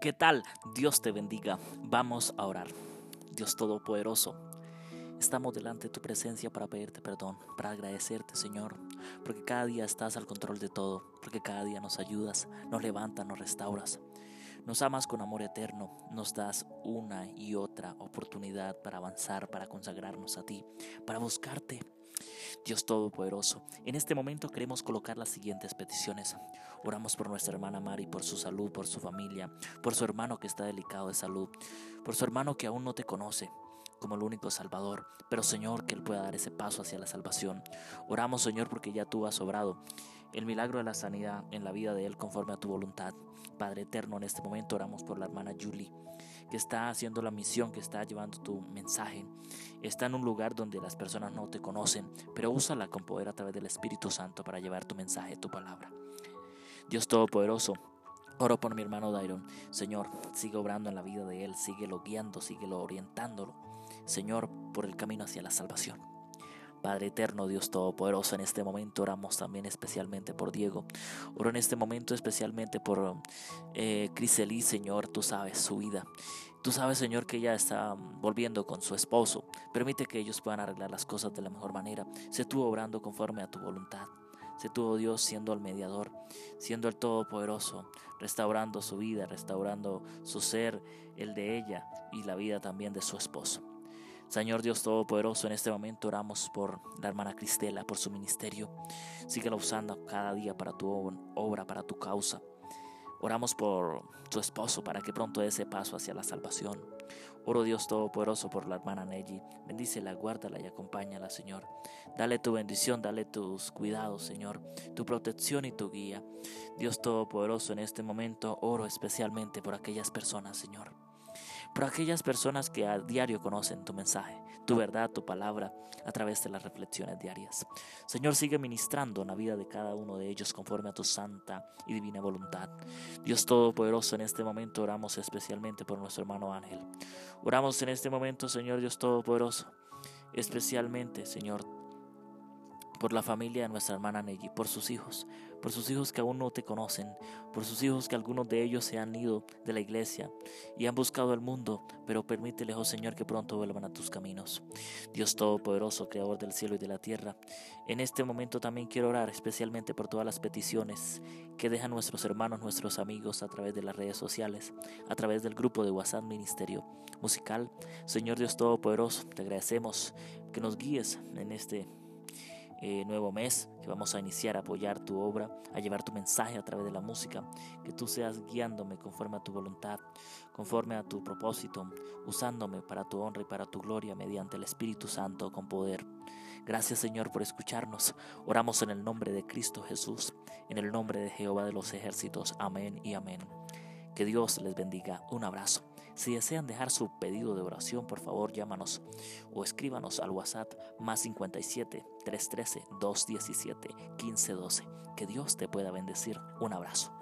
¿Qué tal? Dios te bendiga. Vamos a orar. Dios Todopoderoso, estamos delante de tu presencia para pedirte perdón, para agradecerte, Señor, porque cada día estás al control de todo, porque cada día nos ayudas, nos levantas, nos restauras. Nos amas con amor eterno, nos das una y otra oportunidad para avanzar, para consagrarnos a ti, para buscarte. Dios Todopoderoso, en este momento queremos colocar las siguientes peticiones. Oramos por nuestra hermana Mari, por su salud, por su familia, por su hermano que está delicado de salud, por su hermano que aún no te conoce como el único Salvador, pero Señor, que Él pueda dar ese paso hacia la salvación. Oramos, Señor, porque ya tú has obrado el milagro de la sanidad en la vida de Él conforme a tu voluntad. Padre eterno, en este momento oramos por la hermana Julie, que está haciendo la misión, que está llevando tu mensaje. Está en un lugar donde las personas no te conocen, pero úsala con poder a través del Espíritu Santo para llevar tu mensaje, tu palabra. Dios Todopoderoso, Oro por mi hermano Dairon. Señor, sigue obrando en la vida de él, síguelo guiando, síguelo orientándolo. Señor, por el camino hacia la salvación. Padre eterno, Dios Todopoderoso, en este momento oramos también especialmente por Diego. Oro en este momento especialmente por eh, Criseli, Señor, tú sabes su vida. Tú sabes, Señor, que ella está volviendo con su esposo. Permite que ellos puedan arreglar las cosas de la mejor manera. Se tú obrando conforme a tu voluntad. Se tuvo Dios siendo el mediador, siendo el Todopoderoso, restaurando su vida, restaurando su ser, el de ella y la vida también de su esposo. Señor Dios Todopoderoso, en este momento oramos por la hermana Cristela, por su ministerio. Síguela usando cada día para tu obra, para tu causa. Oramos por tu esposo para que pronto dé ese paso hacia la salvación. Oro Dios Todopoderoso por la hermana Nelly. Bendícela, guárdala y acompáñala, Señor. Dale tu bendición, dale tus cuidados, Señor, tu protección y tu guía. Dios Todopoderoso, en este momento oro especialmente por aquellas personas, Señor por aquellas personas que a diario conocen tu mensaje, tu verdad, tu palabra, a través de las reflexiones diarias. Señor, sigue ministrando en la vida de cada uno de ellos conforme a tu santa y divina voluntad. Dios Todopoderoso, en este momento oramos especialmente por nuestro hermano Ángel. Oramos en este momento, Señor Dios Todopoderoso, especialmente, Señor, por la familia de nuestra hermana Nelly, por sus hijos, por sus hijos que aún no te conocen, por sus hijos que algunos de ellos se han ido de la iglesia y han buscado el mundo, pero permítele, oh Señor, que pronto vuelvan a tus caminos. Dios Todopoderoso, Creador del cielo y de la tierra, en este momento también quiero orar especialmente por todas las peticiones que dejan nuestros hermanos, nuestros amigos a través de las redes sociales, a través del grupo de WhatsApp Ministerio Musical. Señor Dios Todopoderoso, te agradecemos que nos guíes en este eh, nuevo mes que vamos a iniciar a apoyar tu obra, a llevar tu mensaje a través de la música, que tú seas guiándome conforme a tu voluntad, conforme a tu propósito, usándome para tu honra y para tu gloria mediante el Espíritu Santo con poder. Gracias Señor por escucharnos. Oramos en el nombre de Cristo Jesús, en el nombre de Jehová de los ejércitos. Amén y amén. Que Dios les bendiga. Un abrazo. Si desean dejar su pedido de oración, por favor llámanos o escríbanos al WhatsApp más 57 313 217 1512. Que Dios te pueda bendecir. Un abrazo.